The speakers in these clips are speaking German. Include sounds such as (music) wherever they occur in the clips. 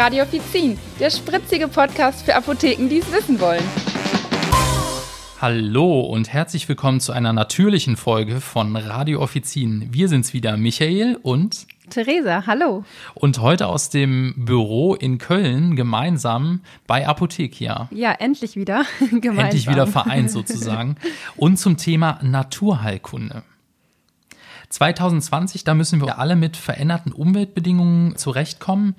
Radio Offizin, der spritzige Podcast für Apotheken, die es wissen wollen. Hallo und herzlich willkommen zu einer natürlichen Folge von Radio Offizin. Wir sind's wieder, Michael und Theresa, hallo. Und heute aus dem Büro in Köln gemeinsam bei Apothekia. Ja, endlich wieder (laughs) gemeinsam. Endlich wieder vereint sozusagen. (laughs) und zum Thema Naturheilkunde. 2020, da müssen wir alle mit veränderten Umweltbedingungen zurechtkommen.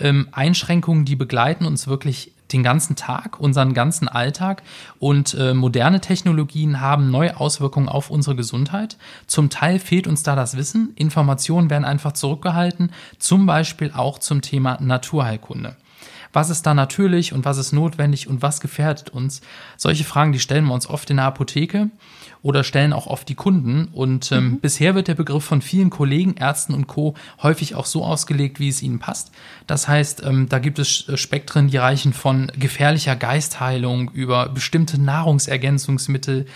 Ähm, Einschränkungen, die begleiten uns wirklich den ganzen Tag, unseren ganzen Alltag und äh, moderne Technologien haben neue Auswirkungen auf unsere Gesundheit. Zum Teil fehlt uns da das Wissen, Informationen werden einfach zurückgehalten, zum Beispiel auch zum Thema Naturheilkunde. Was ist da natürlich und was ist notwendig und was gefährdet uns? Solche Fragen, die stellen wir uns oft in der Apotheke oder stellen auch oft die Kunden. Und ähm, mhm. bisher wird der Begriff von vielen Kollegen, Ärzten und Co. häufig auch so ausgelegt, wie es ihnen passt. Das heißt, ähm, da gibt es Spektren, die reichen von gefährlicher Geistheilung über bestimmte Nahrungsergänzungsmittel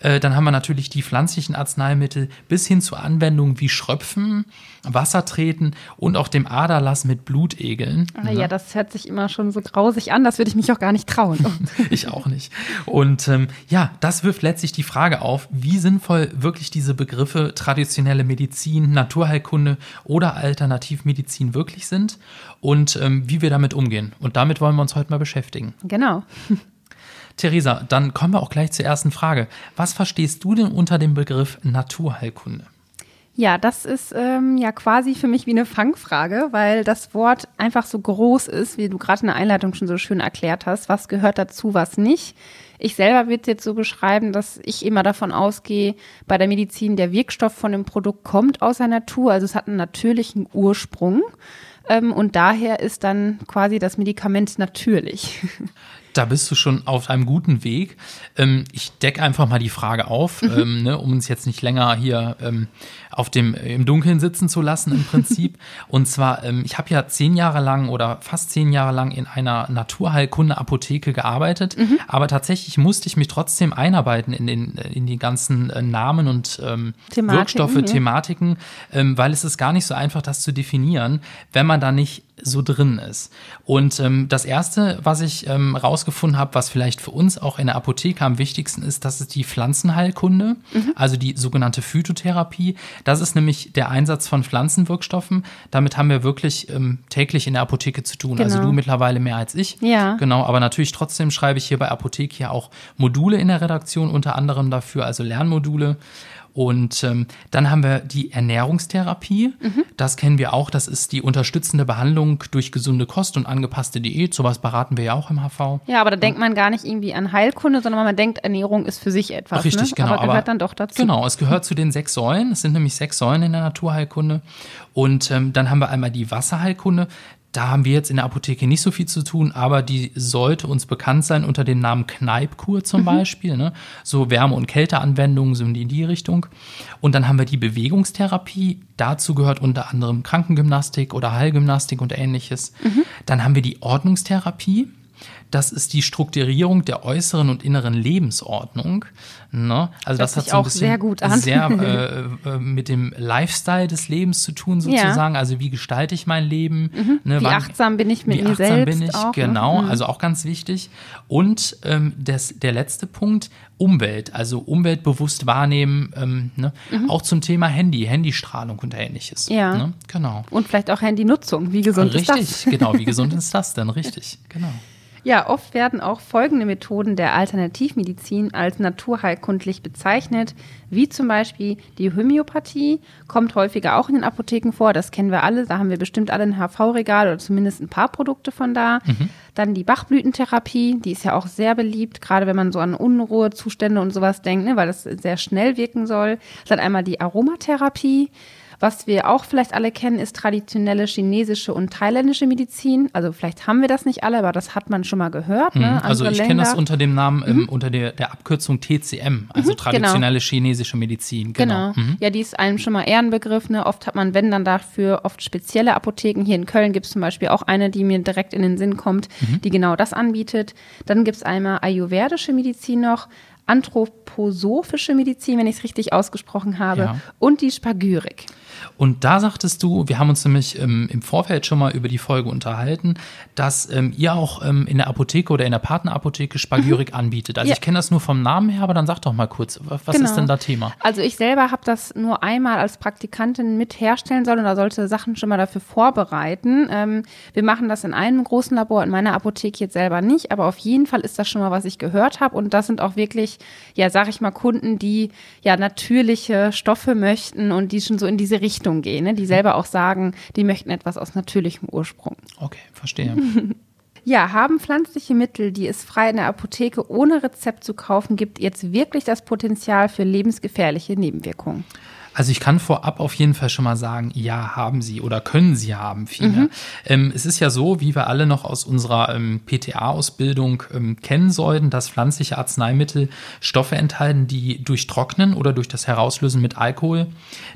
äh, dann haben wir natürlich die pflanzlichen Arzneimittel bis hin zu Anwendungen wie Schröpfen, Wassertreten und auch dem Aderlass mit Blutegeln. Ah, ja, das hört sich immer schon so grausig an, das würde ich mich auch gar nicht trauen. (laughs) ich auch nicht. Und ähm, ja, das wirft letztlich die Frage auf, wie sinnvoll wirklich diese Begriffe traditionelle Medizin, Naturheilkunde oder Alternativmedizin wirklich sind und ähm, wie wir damit umgehen. Und damit wollen wir uns heute mal beschäftigen. Genau. Theresa, dann kommen wir auch gleich zur ersten Frage. Was verstehst du denn unter dem Begriff Naturheilkunde? Ja, das ist ähm, ja quasi für mich wie eine Fangfrage, weil das Wort einfach so groß ist, wie du gerade in der Einleitung schon so schön erklärt hast. Was gehört dazu, was nicht? Ich selber würde jetzt so beschreiben, dass ich immer davon ausgehe, bei der Medizin der Wirkstoff von dem Produkt kommt aus der Natur, also es hat einen natürlichen Ursprung. Ähm, und daher ist dann quasi das Medikament natürlich. (laughs) da bist du schon auf einem guten Weg. Ähm, ich decke einfach mal die Frage auf, mhm. ähm, ne, um uns jetzt nicht länger hier ähm, auf dem im Dunkeln sitzen zu lassen im Prinzip. (laughs) Und zwar, ähm, ich habe ja zehn Jahre lang oder fast zehn Jahre lang in einer Naturheilkunde-Apotheke gearbeitet, mhm. aber tatsächlich musste ich mich trotzdem einarbeiten in den in die ganzen äh, Namen und ähm, Thematiken, Wirkstoffe, ja. Thematiken, ähm, weil es ist gar nicht so einfach, das zu definieren, wenn man da nicht so drin ist. Und das erste, was ich ähm, rausgefunden habe, was vielleicht für uns auch in der Apotheke am wichtigsten ist, das ist die Pflanzenheilkunde, mhm. also die sogenannte Phytotherapie. Das ist nämlich der Einsatz von Pflanzenwirkstoffen. Damit haben wir wirklich ähm, täglich in der Apotheke zu tun. Also genau. Also du mittlerweile mehr als ich. Ja. Genau, aber natürlich trotzdem schreibe ich hier bei Apotheke ja auch Module in der Redaktion, unter anderem dafür, also Lernmodule. Und ähm, dann haben wir die Ernährungstherapie. Mhm. Das kennen wir auch. Das ist die unterstützende Behandlung durch gesunde Kost und angepasste Diät. Sowas beraten wir ja auch im HV. Ja, aber da denkt man gar nicht irgendwie an Heilkunde, sondern man denkt, Ernährung ist für sich etwas. Richtig, ne? genau. Aber gehört aber, dann doch dazu. Genau, es gehört zu den sechs Säulen. Es sind nämlich sechs Säulen in der Naturheilkunde. Und ähm, dann haben wir einmal die Wasserheilkunde. Da haben wir jetzt in der Apotheke nicht so viel zu tun, aber die sollte uns bekannt sein unter dem Namen Kneipkur zum mhm. Beispiel. Ne? So Wärme- und Kälteanwendungen sind in die Richtung. Und dann haben wir die Bewegungstherapie. Dazu gehört unter anderem Krankengymnastik oder Heilgymnastik und ähnliches. Mhm. Dann haben wir die Ordnungstherapie. Das ist die Strukturierung der äußeren und inneren Lebensordnung. Ne? Also das, das hat so ein bisschen sehr, gut an. sehr (laughs) äh, äh, mit dem Lifestyle des Lebens zu tun sozusagen. Ja. Also wie gestalte ich mein Leben? Mhm. Ne? Wie Wann, achtsam bin ich mit mir selbst? Wie achtsam bin ich? Auch, ne? genau, ne? also auch ganz wichtig. Und ähm, das, der letzte Punkt, Umwelt, also umweltbewusst wahrnehmen, ähm, ne? mhm. auch zum Thema Handy, Handystrahlung und ähnliches. Ja. Ne? Genau. Und vielleicht auch Handynutzung. Wie gesund Richtig, ist das? Richtig, genau. Wie gesund (laughs) ist das denn? Richtig, genau. Ja, oft werden auch folgende Methoden der Alternativmedizin als naturheilkundlich bezeichnet, wie zum Beispiel die Homöopathie, kommt häufiger auch in den Apotheken vor, das kennen wir alle, da haben wir bestimmt alle ein HV-Regal oder zumindest ein paar Produkte von da. Mhm. Dann die Bachblütentherapie, die ist ja auch sehr beliebt, gerade wenn man so an Unruhezustände und sowas denkt, ne, weil das sehr schnell wirken soll. Dann einmal die Aromatherapie. Was wir auch vielleicht alle kennen, ist traditionelle chinesische und thailändische Medizin. Also vielleicht haben wir das nicht alle, aber das hat man schon mal gehört. Ne? Mhm. Also ich kenne das unter dem Namen, ähm, mhm. unter der, der Abkürzung TCM, also mhm, traditionelle genau. chinesische Medizin. Genau. genau. Mhm. Ja, die ist einem schon mal eher ein Begriff. Ne? Oft hat man, wenn dann dafür, oft spezielle Apotheken. Hier in Köln gibt es zum Beispiel auch eine, die mir direkt in den Sinn kommt, mhm. die genau das anbietet. Dann gibt es einmal ayurvedische Medizin noch, anthroposophische Medizin, wenn ich es richtig ausgesprochen habe, ja. und die Spagyrik. Und da sagtest du, wir haben uns nämlich ähm, im Vorfeld schon mal über die Folge unterhalten, dass ähm, ihr auch ähm, in der Apotheke oder in der Partnerapotheke Spagyrik mhm. anbietet. Also ja. ich kenne das nur vom Namen her, aber dann sag doch mal kurz, was genau. ist denn da Thema? Also ich selber habe das nur einmal als Praktikantin mit herstellen sollen und da sollte Sachen schon mal dafür vorbereiten. Ähm, wir machen das in einem großen Labor, in meiner Apotheke jetzt selber nicht, aber auf jeden Fall ist das schon mal, was ich gehört habe und das sind auch wirklich, ja, sag ich mal, Kunden, die ja natürliche Stoffe möchten und die schon so in diese Richtung gehen, ne? die selber auch sagen, die möchten etwas aus natürlichem Ursprung. Okay, verstehe. (laughs) Ja, haben pflanzliche Mittel, die es frei in der Apotheke ohne Rezept zu kaufen gibt, jetzt wirklich das Potenzial für lebensgefährliche Nebenwirkungen? Also ich kann vorab auf jeden Fall schon mal sagen, ja, haben sie oder können sie haben vielmehr. Mhm. Ähm, es ist ja so, wie wir alle noch aus unserer ähm, PTA-Ausbildung ähm, kennen sollten, dass pflanzliche Arzneimittel Stoffe enthalten, die durch Trocknen oder durch das Herauslösen mit Alkohol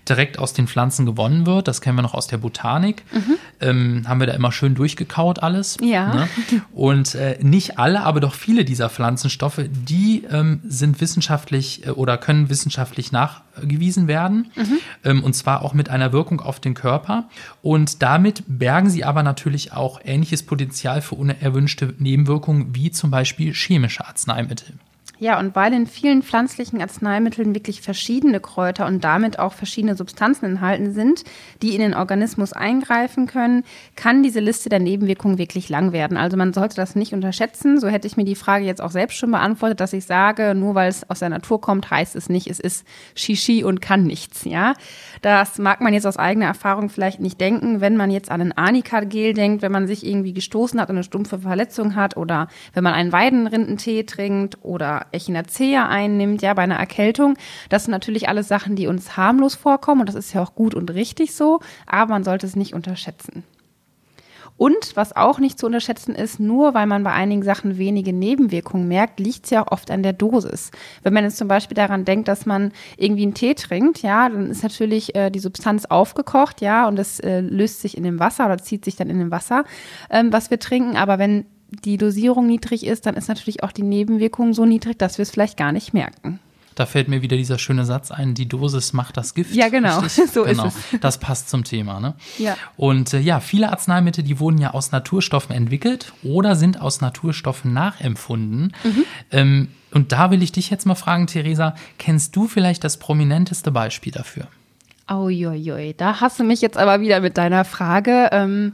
direkt aus den Pflanzen gewonnen wird. Das kennen wir noch aus der Botanik. Mhm. Ähm, haben wir da immer schön durchgekaut alles. Ja. Ne? Und äh, nicht alle, aber doch viele dieser Pflanzenstoffe, die ähm, sind wissenschaftlich äh, oder können wissenschaftlich nachgewiesen werden. Mhm. Ähm, und zwar auch mit einer Wirkung auf den Körper. Und damit bergen sie aber natürlich auch ähnliches Potenzial für unerwünschte Nebenwirkungen wie zum Beispiel chemische Arzneimittel. Ja, und weil in vielen pflanzlichen Arzneimitteln wirklich verschiedene Kräuter und damit auch verschiedene Substanzen enthalten sind, die in den Organismus eingreifen können, kann diese Liste der Nebenwirkungen wirklich lang werden. Also man sollte das nicht unterschätzen. So hätte ich mir die Frage jetzt auch selbst schon beantwortet, dass ich sage, nur weil es aus der Natur kommt, heißt es nicht, es ist Shishi und kann nichts. Ja, das mag man jetzt aus eigener Erfahrung vielleicht nicht denken, wenn man jetzt an ein Anika-Gel denkt, wenn man sich irgendwie gestoßen hat und eine stumpfe Verletzung hat oder wenn man einen Weidenrindentee trinkt oder Echinacea einnimmt, ja, bei einer Erkältung. Das sind natürlich alles Sachen, die uns harmlos vorkommen und das ist ja auch gut und richtig so, aber man sollte es nicht unterschätzen. Und was auch nicht zu unterschätzen ist, nur weil man bei einigen Sachen wenige Nebenwirkungen merkt, liegt es ja auch oft an der Dosis. Wenn man jetzt zum Beispiel daran denkt, dass man irgendwie einen Tee trinkt, ja, dann ist natürlich äh, die Substanz aufgekocht, ja, und es äh, löst sich in dem Wasser oder zieht sich dann in dem Wasser, ähm, was wir trinken. Aber wenn die Dosierung niedrig ist, dann ist natürlich auch die Nebenwirkung so niedrig, dass wir es vielleicht gar nicht merken. Da fällt mir wieder dieser schöne Satz ein, die Dosis macht das Gift. Ja, genau, (laughs) so genau. ist es. Das passt zum Thema. Ne? Ja. Und äh, ja, viele Arzneimittel, die wurden ja aus Naturstoffen entwickelt oder sind aus Naturstoffen nachempfunden. Mhm. Ähm, und da will ich dich jetzt mal fragen, Theresa, kennst du vielleicht das prominenteste Beispiel dafür? Uiuiui, da hast du mich jetzt aber wieder mit deiner Frage. Ähm,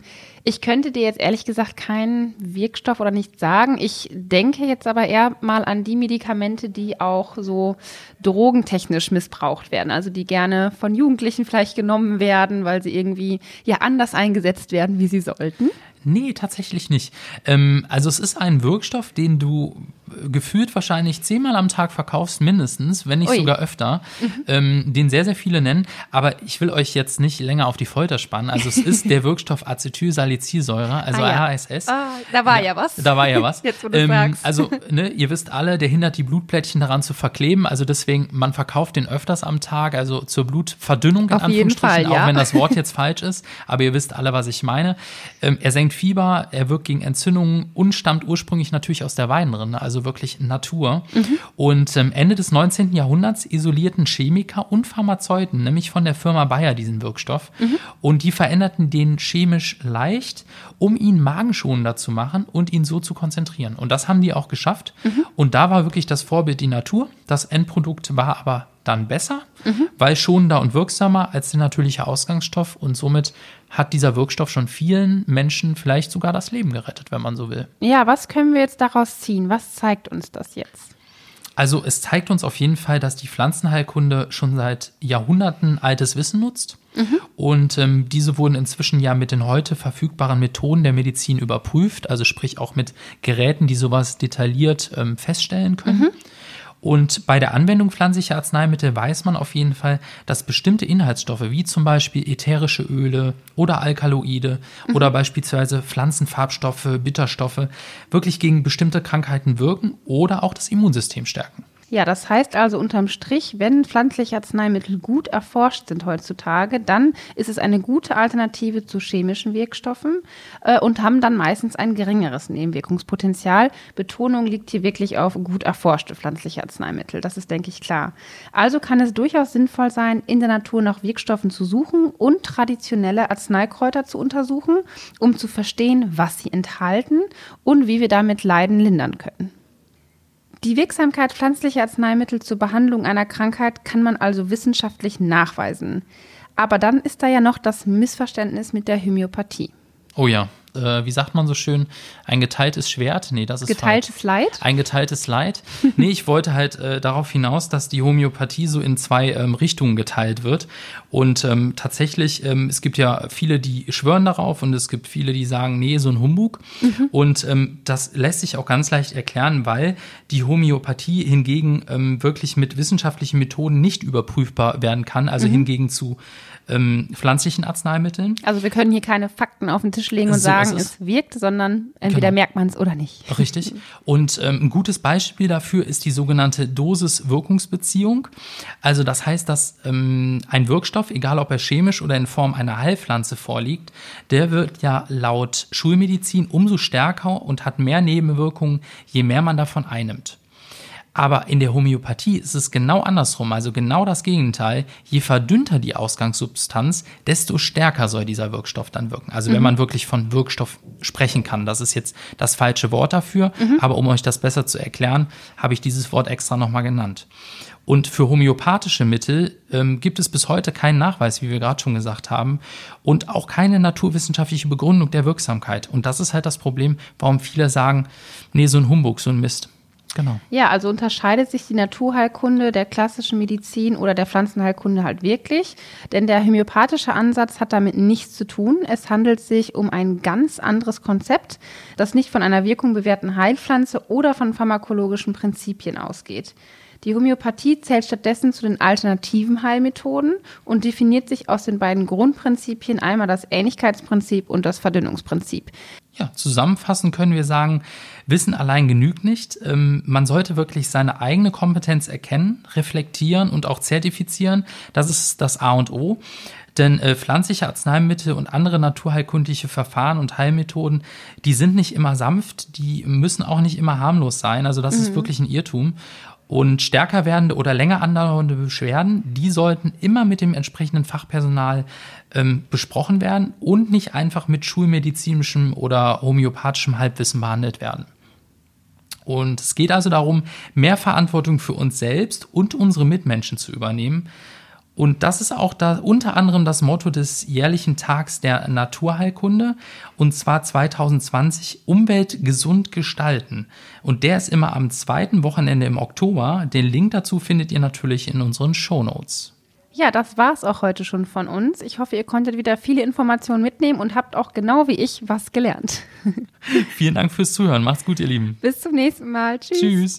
ich könnte dir jetzt ehrlich gesagt keinen Wirkstoff oder nicht sagen. Ich denke jetzt aber eher mal an die Medikamente, die auch so drogentechnisch missbraucht werden. Also die gerne von Jugendlichen vielleicht genommen werden, weil sie irgendwie ja anders eingesetzt werden, wie sie sollten. Nee, tatsächlich nicht. Ähm, also es ist ein Wirkstoff, den du gefühlt wahrscheinlich zehnmal am Tag verkaufst, mindestens, wenn nicht Ui. sogar öfter, mhm. ähm, den sehr, sehr viele nennen. Aber ich will euch jetzt nicht länger auf die Folter spannen. Also es ist der (laughs) Wirkstoff Acetylsalicylsäure, also ah, ja. ASS. Ah, da war ja, ja, was. Da war ja was. (laughs) jetzt, wo du ähm, sagst. Also, ne, ihr wisst alle, der hindert die Blutplättchen daran zu verkleben. Also deswegen, man verkauft den öfters am Tag, also zur Blutverdünnung in auf Anführungsstrichen, Fall, ja. auch wenn das Wort (laughs) jetzt falsch ist. Aber ihr wisst alle, was ich meine. Ähm, er senkt Fieber, er wirkt gegen Entzündungen und stammt ursprünglich natürlich aus der Weidenrinde. Also wirklich Natur. Mhm. Und ähm, Ende des 19. Jahrhunderts isolierten Chemiker und Pharmazeuten, nämlich von der Firma Bayer, diesen Wirkstoff. Mhm. Und die veränderten den chemisch leicht, um ihn magenschonender zu machen und ihn so zu konzentrieren. Und das haben die auch geschafft. Mhm. Und da war wirklich das Vorbild die Natur. Das Endprodukt war aber dann besser, mhm. weil schonender und wirksamer als der natürliche Ausgangsstoff und somit hat dieser Wirkstoff schon vielen Menschen vielleicht sogar das Leben gerettet, wenn man so will. Ja, was können wir jetzt daraus ziehen? Was zeigt uns das jetzt? Also es zeigt uns auf jeden Fall, dass die Pflanzenheilkunde schon seit Jahrhunderten altes Wissen nutzt. Mhm. Und ähm, diese wurden inzwischen ja mit den heute verfügbaren Methoden der Medizin überprüft, also sprich auch mit Geräten, die sowas detailliert ähm, feststellen können. Mhm. Und bei der Anwendung pflanzlicher Arzneimittel weiß man auf jeden Fall, dass bestimmte Inhaltsstoffe wie zum Beispiel ätherische Öle oder Alkaloide mhm. oder beispielsweise Pflanzenfarbstoffe, Bitterstoffe wirklich gegen bestimmte Krankheiten wirken oder auch das Immunsystem stärken. Ja, das heißt also unterm Strich, wenn pflanzliche Arzneimittel gut erforscht sind heutzutage, dann ist es eine gute Alternative zu chemischen Wirkstoffen äh, und haben dann meistens ein geringeres Nebenwirkungspotenzial. Betonung liegt hier wirklich auf gut erforschte pflanzliche Arzneimittel. Das ist, denke ich, klar. Also kann es durchaus sinnvoll sein, in der Natur nach Wirkstoffen zu suchen und traditionelle Arzneikräuter zu untersuchen, um zu verstehen, was sie enthalten und wie wir damit Leiden lindern können. Die Wirksamkeit pflanzlicher Arzneimittel zur Behandlung einer Krankheit kann man also wissenschaftlich nachweisen. Aber dann ist da ja noch das Missverständnis mit der Homöopathie. Oh ja, äh, wie sagt man so schön, ein geteiltes Schwert? Nee, das ist Geteiltes falsch. Leid? Ein geteiltes Leid. (laughs) nee, ich wollte halt äh, darauf hinaus, dass die Homöopathie so in zwei ähm, Richtungen geteilt wird. Und ähm, tatsächlich, ähm, es gibt ja viele, die schwören darauf und es gibt viele, die sagen, nee, so ein Humbug. Mhm. Und ähm, das lässt sich auch ganz leicht erklären, weil die Homöopathie hingegen ähm, wirklich mit wissenschaftlichen Methoden nicht überprüfbar werden kann. Also mhm. hingegen zu ähm, pflanzlichen Arzneimitteln. Also wir können hier keine Fakten auf den Tisch legen und so sagen, es. es. wirkt, sondern entweder genau. merkt man es oder nicht. Richtig. Und ähm, ein gutes Beispiel dafür ist die sogenannte Dosis-Wirkungsbeziehung. Also das heißt, dass ähm, ein Wirkstoff, egal ob er chemisch oder in Form einer Heilpflanze vorliegt, der wird ja laut Schulmedizin umso stärker und hat mehr Nebenwirkungen, je mehr man davon einnimmt. Aber in der Homöopathie ist es genau andersrum, also genau das Gegenteil. Je verdünnter die Ausgangssubstanz, desto stärker soll dieser Wirkstoff dann wirken. Also mhm. wenn man wirklich von Wirkstoff sprechen kann, das ist jetzt das falsche Wort dafür, mhm. aber um euch das besser zu erklären, habe ich dieses Wort extra nochmal genannt. Und für homöopathische Mittel ähm, gibt es bis heute keinen Nachweis, wie wir gerade schon gesagt haben, und auch keine naturwissenschaftliche Begründung der Wirksamkeit. Und das ist halt das Problem, warum viele sagen, nee, so ein Humbug, so ein Mist. Genau. Ja, also unterscheidet sich die Naturheilkunde der klassischen Medizin oder der Pflanzenheilkunde halt wirklich. Denn der homöopathische Ansatz hat damit nichts zu tun. Es handelt sich um ein ganz anderes Konzept, das nicht von einer Wirkung bewährten Heilpflanze oder von pharmakologischen Prinzipien ausgeht. Die Homöopathie zählt stattdessen zu den alternativen Heilmethoden und definiert sich aus den beiden Grundprinzipien einmal das Ähnlichkeitsprinzip und das Verdünnungsprinzip. Ja, zusammenfassend können wir sagen, Wissen allein genügt nicht. Ähm, man sollte wirklich seine eigene Kompetenz erkennen, reflektieren und auch zertifizieren. Das ist das A und O. Denn äh, pflanzliche Arzneimittel und andere naturheilkundliche Verfahren und Heilmethoden, die sind nicht immer sanft, die müssen auch nicht immer harmlos sein. Also das mhm. ist wirklich ein Irrtum. Und stärker werdende oder länger andauernde Beschwerden, die sollten immer mit dem entsprechenden Fachpersonal ähm, besprochen werden und nicht einfach mit schulmedizinischem oder homöopathischem Halbwissen behandelt werden. Und es geht also darum, mehr Verantwortung für uns selbst und unsere Mitmenschen zu übernehmen. Und das ist auch da unter anderem das Motto des jährlichen Tags der Naturheilkunde und zwar 2020 Umwelt gesund gestalten. Und der ist immer am zweiten Wochenende im Oktober. Den Link dazu findet ihr natürlich in unseren Show Notes. Ja, das war's auch heute schon von uns. Ich hoffe, ihr konntet wieder viele Informationen mitnehmen und habt auch genau wie ich was gelernt. (laughs) Vielen Dank fürs Zuhören. Macht's gut, ihr Lieben. Bis zum nächsten Mal. Tschüss. Tschüss.